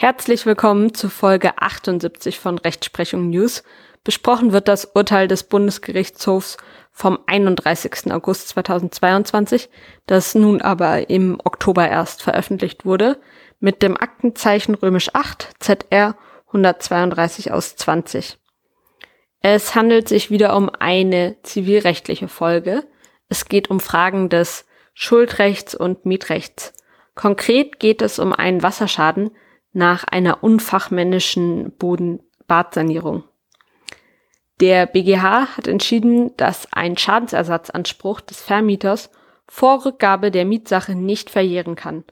Herzlich willkommen zu Folge 78 von Rechtsprechung News. Besprochen wird das Urteil des Bundesgerichtshofs vom 31. August 2022, das nun aber im Oktober erst veröffentlicht wurde, mit dem Aktenzeichen römisch 8 ZR 132 aus 20. Es handelt sich wieder um eine zivilrechtliche Folge. Es geht um Fragen des Schuldrechts und Mietrechts. Konkret geht es um einen Wasserschaden, nach einer unfachmännischen Bodenbadsanierung. Der BGH hat entschieden, dass ein Schadensersatzanspruch des Vermieters vor Rückgabe der Mietsache nicht verjähren kann,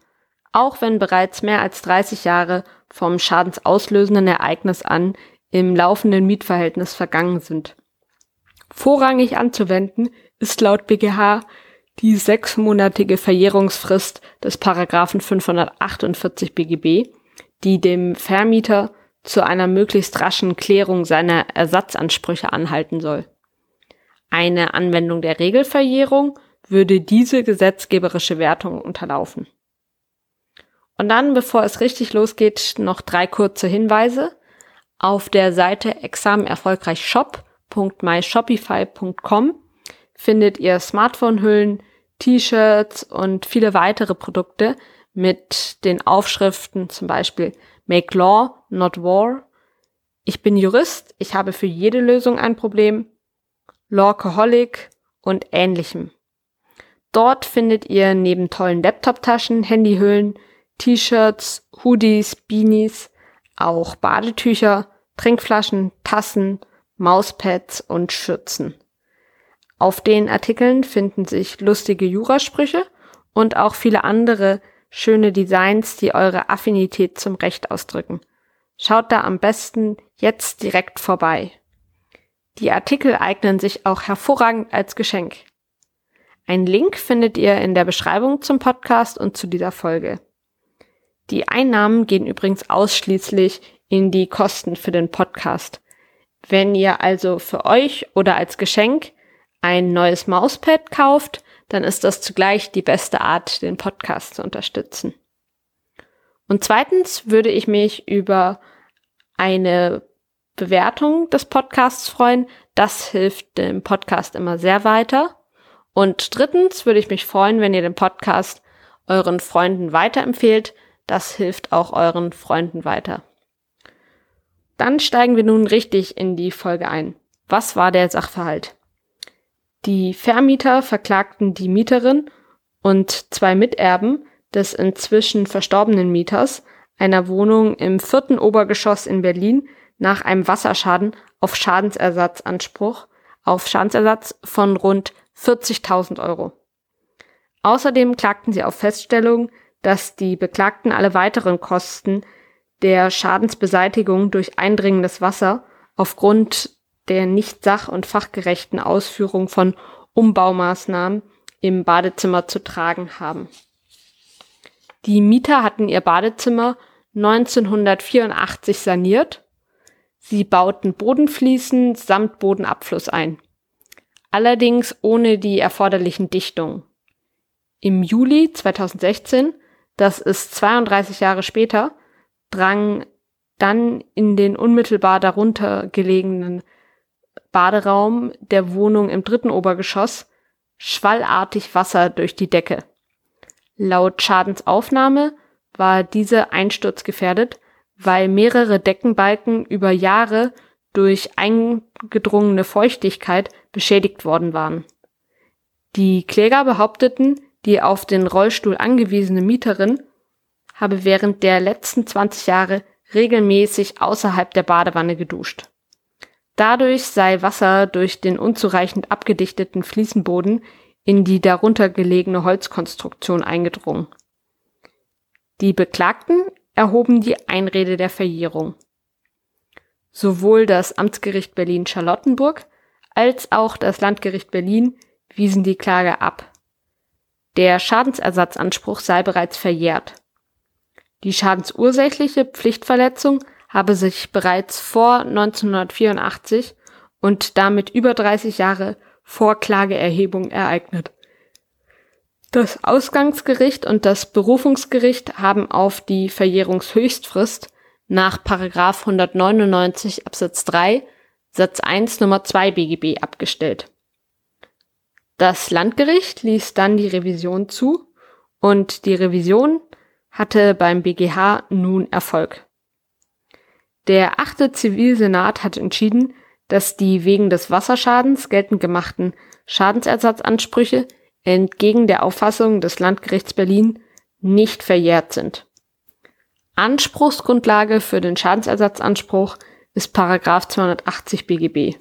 auch wenn bereits mehr als 30 Jahre vom schadensauslösenden Ereignis an im laufenden Mietverhältnis vergangen sind. Vorrangig anzuwenden ist laut BGH die sechsmonatige Verjährungsfrist des Paragraphen 548 BGB, die dem Vermieter zu einer möglichst raschen Klärung seiner Ersatzansprüche anhalten soll. Eine Anwendung der Regelverjährung würde diese gesetzgeberische Wertung unterlaufen. Und dann, bevor es richtig losgeht, noch drei kurze Hinweise. Auf der Seite examenerfolgreichshop.myshopify.com findet ihr Smartphone-Hüllen, T-Shirts und viele weitere Produkte, mit den Aufschriften zum Beispiel Make Law, not War. Ich bin Jurist, ich habe für jede Lösung ein Problem. Lawcoholic und ähnlichem. Dort findet ihr neben tollen Laptop-Taschen, Handyhüllen, T-Shirts, Hoodies, Beanies, auch Badetücher, Trinkflaschen, Tassen, Mauspads und Schürzen. Auf den Artikeln finden sich lustige Jurasprüche und auch viele andere schöne Designs, die eure Affinität zum Recht ausdrücken. Schaut da am besten jetzt direkt vorbei. Die Artikel eignen sich auch hervorragend als Geschenk. Ein Link findet ihr in der Beschreibung zum Podcast und zu dieser Folge. Die Einnahmen gehen übrigens ausschließlich in die Kosten für den Podcast. Wenn ihr also für euch oder als Geschenk ein neues Mauspad kauft, dann ist das zugleich die beste Art, den Podcast zu unterstützen. Und zweitens würde ich mich über eine Bewertung des Podcasts freuen. Das hilft dem Podcast immer sehr weiter. Und drittens würde ich mich freuen, wenn ihr den Podcast euren Freunden weiterempfehlt. Das hilft auch euren Freunden weiter. Dann steigen wir nun richtig in die Folge ein. Was war der Sachverhalt? Die Vermieter verklagten die Mieterin und zwei Miterben des inzwischen verstorbenen Mieters einer Wohnung im vierten Obergeschoss in Berlin nach einem Wasserschaden auf Schadensersatzanspruch auf Schadensersatz von rund 40.000 Euro. Außerdem klagten sie auf Feststellung, dass die Beklagten alle weiteren Kosten der Schadensbeseitigung durch eindringendes Wasser aufgrund der nicht sach- und fachgerechten Ausführung von Umbaumaßnahmen im Badezimmer zu tragen haben. Die Mieter hatten ihr Badezimmer 1984 saniert. Sie bauten Bodenfliesen samt Bodenabfluss ein. Allerdings ohne die erforderlichen Dichtungen. Im Juli 2016, das ist 32 Jahre später, drang dann in den unmittelbar darunter gelegenen Baderaum der Wohnung im dritten Obergeschoss schwallartig Wasser durch die Decke. Laut Schadensaufnahme war diese einsturzgefährdet, weil mehrere Deckenbalken über Jahre durch eingedrungene Feuchtigkeit beschädigt worden waren. Die Kläger behaupteten, die auf den Rollstuhl angewiesene Mieterin habe während der letzten 20 Jahre regelmäßig außerhalb der Badewanne geduscht. Dadurch sei Wasser durch den unzureichend abgedichteten Fliesenboden in die darunter gelegene Holzkonstruktion eingedrungen. Die Beklagten erhoben die Einrede der Verjährung. Sowohl das Amtsgericht Berlin-Charlottenburg als auch das Landgericht Berlin wiesen die Klage ab. Der Schadensersatzanspruch sei bereits verjährt. Die schadensursächliche Pflichtverletzung habe sich bereits vor 1984 und damit über 30 Jahre vor Klageerhebung ereignet. Das Ausgangsgericht und das Berufungsgericht haben auf die Verjährungshöchstfrist nach Paragraph 199 Absatz 3 Satz 1 Nummer 2 BGB abgestellt. Das Landgericht ließ dann die Revision zu und die Revision hatte beim BGH nun Erfolg. Der achte Zivilsenat hat entschieden, dass die wegen des Wasserschadens geltend gemachten Schadensersatzansprüche entgegen der Auffassung des Landgerichts Berlin nicht verjährt sind. Anspruchsgrundlage für den Schadensersatzanspruch ist Paragraph 280 BGB.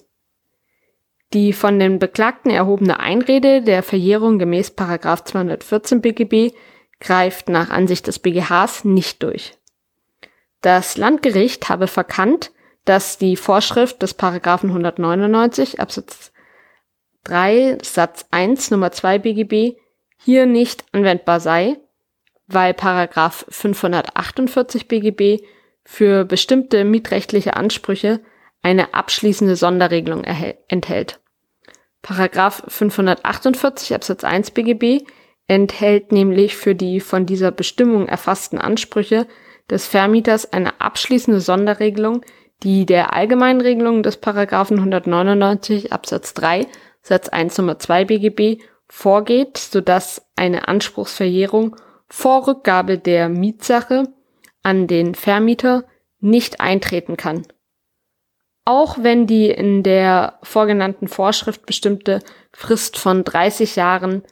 Die von den Beklagten erhobene Einrede der Verjährung gemäß Paragraph 214 BGB greift nach Ansicht des BGHs nicht durch. Das Landgericht habe verkannt, dass die Vorschrift des Paragraphen 199 Absatz 3 Satz 1 Nummer 2 BGB hier nicht anwendbar sei, weil Paragraph 548 BGB für bestimmte mietrechtliche Ansprüche eine abschließende Sonderregelung enthält. Paragraph 548 Absatz 1 BGB enthält nämlich für die von dieser Bestimmung erfassten Ansprüche des Vermieters eine abschließende Sonderregelung, die der allgemeinen Regelung des Paragraphen 199 Absatz 3 Satz 1 Nummer 2 BGB vorgeht, sodass eine Anspruchsverjährung vor Rückgabe der Mietsache an den Vermieter nicht eintreten kann. Auch wenn die in der vorgenannten Vorschrift bestimmte Frist von 30 Jahren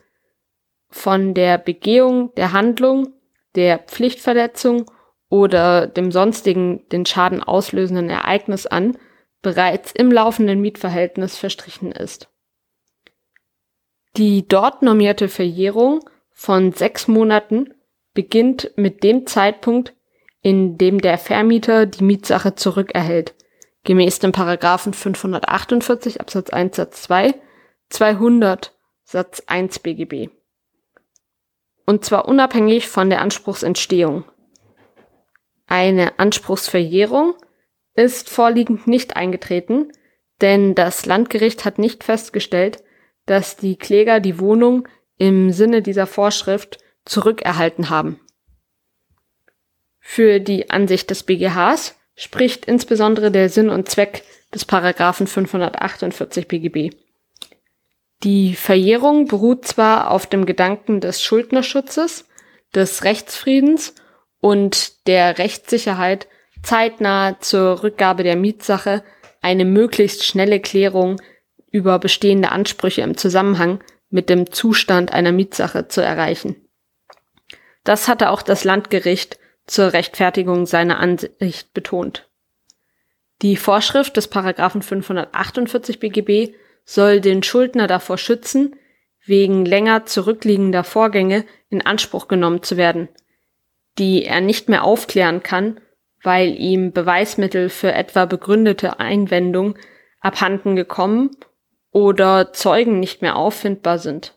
von der Begehung der Handlung, der Pflichtverletzung oder dem sonstigen den Schaden auslösenden Ereignis an bereits im laufenden Mietverhältnis verstrichen ist. Die dort normierte Verjährung von sechs Monaten beginnt mit dem Zeitpunkt, in dem der Vermieter die Mietsache zurückerhält, gemäß dem Paragraphen 548 Absatz 1 Satz 2, 200 Satz 1 BGB. Und zwar unabhängig von der Anspruchsentstehung. Eine Anspruchsverjährung ist vorliegend nicht eingetreten, denn das Landgericht hat nicht festgestellt, dass die Kläger die Wohnung im Sinne dieser Vorschrift zurückerhalten haben. Für die Ansicht des BGHs spricht insbesondere der Sinn und Zweck des Paragraphen 548 BGB. Die Verjährung beruht zwar auf dem Gedanken des Schuldnerschutzes, des Rechtsfriedens und der Rechtssicherheit, zeitnah zur Rückgabe der Mietsache eine möglichst schnelle Klärung über bestehende Ansprüche im Zusammenhang mit dem Zustand einer Mietsache zu erreichen. Das hatte auch das Landgericht zur Rechtfertigung seiner Ansicht betont. Die Vorschrift des Paragraphen 548 BGB soll den Schuldner davor schützen, wegen länger zurückliegender Vorgänge in Anspruch genommen zu werden, die er nicht mehr aufklären kann, weil ihm Beweismittel für etwa begründete Einwendung abhanden gekommen oder Zeugen nicht mehr auffindbar sind.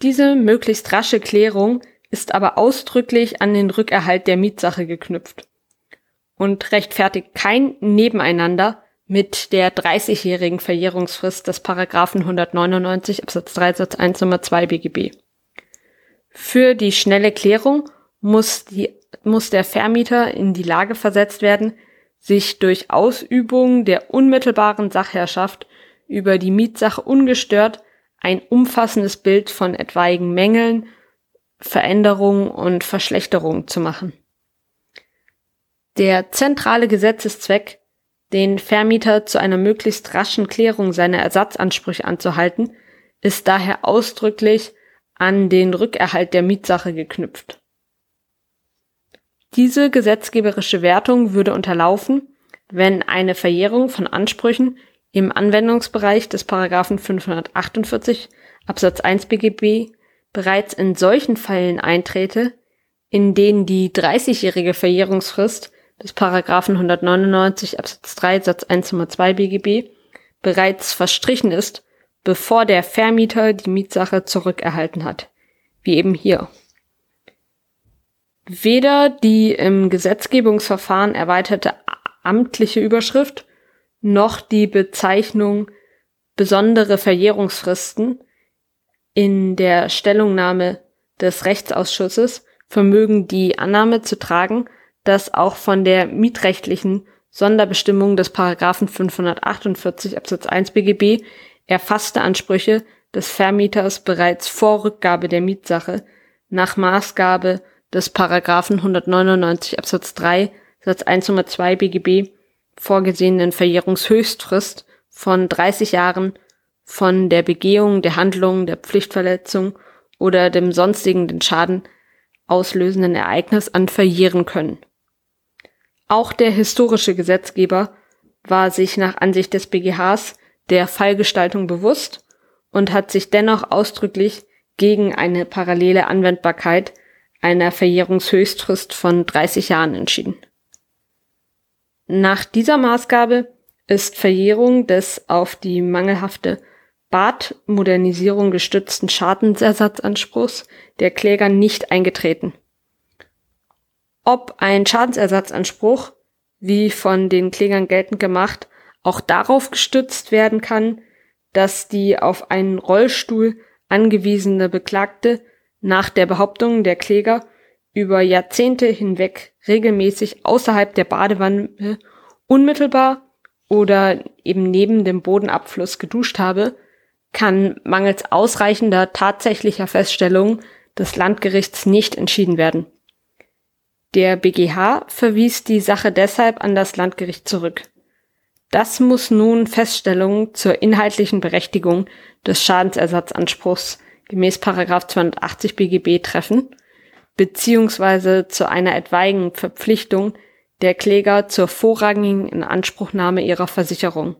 Diese möglichst rasche Klärung ist aber ausdrücklich an den Rückerhalt der Mietsache geknüpft und rechtfertigt kein Nebeneinander mit der 30-jährigen Verjährungsfrist des Paragraphen 199 Absatz 3 Satz 1 Nummer 2 BGB. Für die schnelle Klärung muss, die, muss der Vermieter in die Lage versetzt werden, sich durch Ausübung der unmittelbaren Sachherrschaft über die Mietsache ungestört ein umfassendes Bild von etwaigen Mängeln, Veränderungen und Verschlechterungen zu machen. Der zentrale Gesetzeszweck, den Vermieter zu einer möglichst raschen Klärung seiner Ersatzansprüche anzuhalten, ist daher ausdrücklich an den Rückerhalt der Mietsache geknüpft. Diese gesetzgeberische Wertung würde unterlaufen, wenn eine Verjährung von Ansprüchen im Anwendungsbereich des Paragraphen 548 Absatz 1 BGB bereits in solchen Fällen eintrete, in denen die 30-jährige Verjährungsfrist des Paragraphen 199 Absatz 3 Satz 1 Nummer 2 BGB bereits verstrichen ist, bevor der Vermieter die Mietsache zurückerhalten hat, wie eben hier. Weder die im Gesetzgebungsverfahren erweiterte amtliche Überschrift noch die Bezeichnung besondere Verjährungsfristen in der Stellungnahme des Rechtsausschusses vermögen die Annahme zu tragen, dass auch von der mietrechtlichen Sonderbestimmung des Paragraphen 548 Absatz 1 BGB erfasste Ansprüche des Vermieters bereits vor Rückgabe der Mietsache nach Maßgabe des Paragraphen 199 Absatz 3 Satz 1 Nummer 2 BGB vorgesehenen Verjährungshöchstfrist von 30 Jahren von der Begehung der Handlung der Pflichtverletzung oder dem sonstigen den Schaden auslösenden Ereignis an verjähren können. Auch der historische Gesetzgeber war sich nach Ansicht des BGHs der Fallgestaltung bewusst und hat sich dennoch ausdrücklich gegen eine parallele Anwendbarkeit einer Verjährungshöchstfrist von 30 Jahren entschieden. Nach dieser Maßgabe ist Verjährung des auf die mangelhafte Badmodernisierung gestützten Schadensersatzanspruchs der Kläger nicht eingetreten. Ob ein Schadensersatzanspruch, wie von den Klägern geltend gemacht, auch darauf gestützt werden kann, dass die auf einen Rollstuhl angewiesene Beklagte nach der Behauptung der Kläger über Jahrzehnte hinweg regelmäßig außerhalb der Badewanne unmittelbar oder eben neben dem Bodenabfluss geduscht habe, kann mangels ausreichender tatsächlicher Feststellungen des Landgerichts nicht entschieden werden. Der BGH verwies die Sache deshalb an das Landgericht zurück. Das muss nun Feststellungen zur inhaltlichen Berechtigung des Schadensersatzanspruchs gemäß 280 BGB treffen, beziehungsweise zu einer etwaigen Verpflichtung der Kläger zur vorrangigen Inanspruchnahme ihrer Versicherung.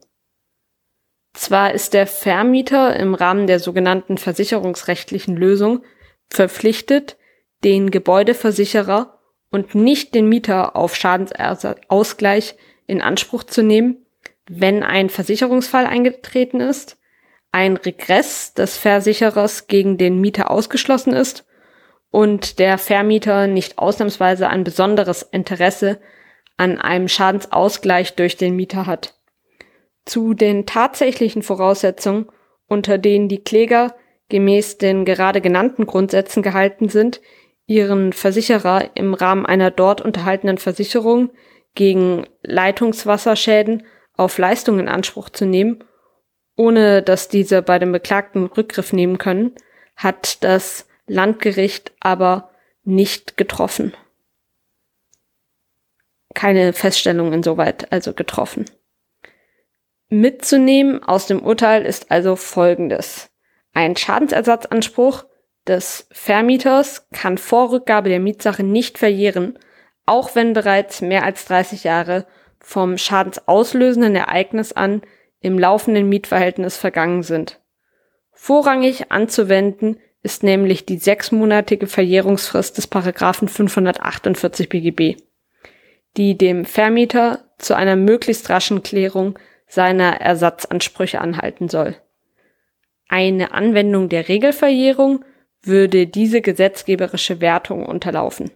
Zwar ist der Vermieter im Rahmen der sogenannten versicherungsrechtlichen Lösung verpflichtet, den Gebäudeversicherer und nicht den Mieter auf Schadensausgleich in Anspruch zu nehmen, wenn ein Versicherungsfall eingetreten ist, ein Regress des Versicherers gegen den Mieter ausgeschlossen ist und der Vermieter nicht ausnahmsweise ein besonderes Interesse an einem Schadensausgleich durch den Mieter hat. Zu den tatsächlichen Voraussetzungen, unter denen die Kläger gemäß den gerade genannten Grundsätzen gehalten sind, ihren Versicherer im Rahmen einer dort unterhaltenen Versicherung gegen Leitungswasserschäden auf Leistung in Anspruch zu nehmen, ohne dass diese bei dem Beklagten Rückgriff nehmen können, hat das Landgericht aber nicht getroffen. Keine Feststellung insoweit also getroffen. Mitzunehmen aus dem Urteil ist also Folgendes. Ein Schadensersatzanspruch des Vermieters kann vor Rückgabe der Mietsache nicht verjähren, auch wenn bereits mehr als 30 Jahre vom schadensauslösenden Ereignis an im laufenden Mietverhältnis vergangen sind. Vorrangig anzuwenden ist nämlich die sechsmonatige Verjährungsfrist des Paragraphen 548 BGB, die dem Vermieter zu einer möglichst raschen Klärung seiner Ersatzansprüche anhalten soll. Eine Anwendung der Regelverjährung würde diese gesetzgeberische Wertung unterlaufen.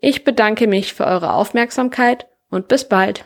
Ich bedanke mich für eure Aufmerksamkeit und bis bald.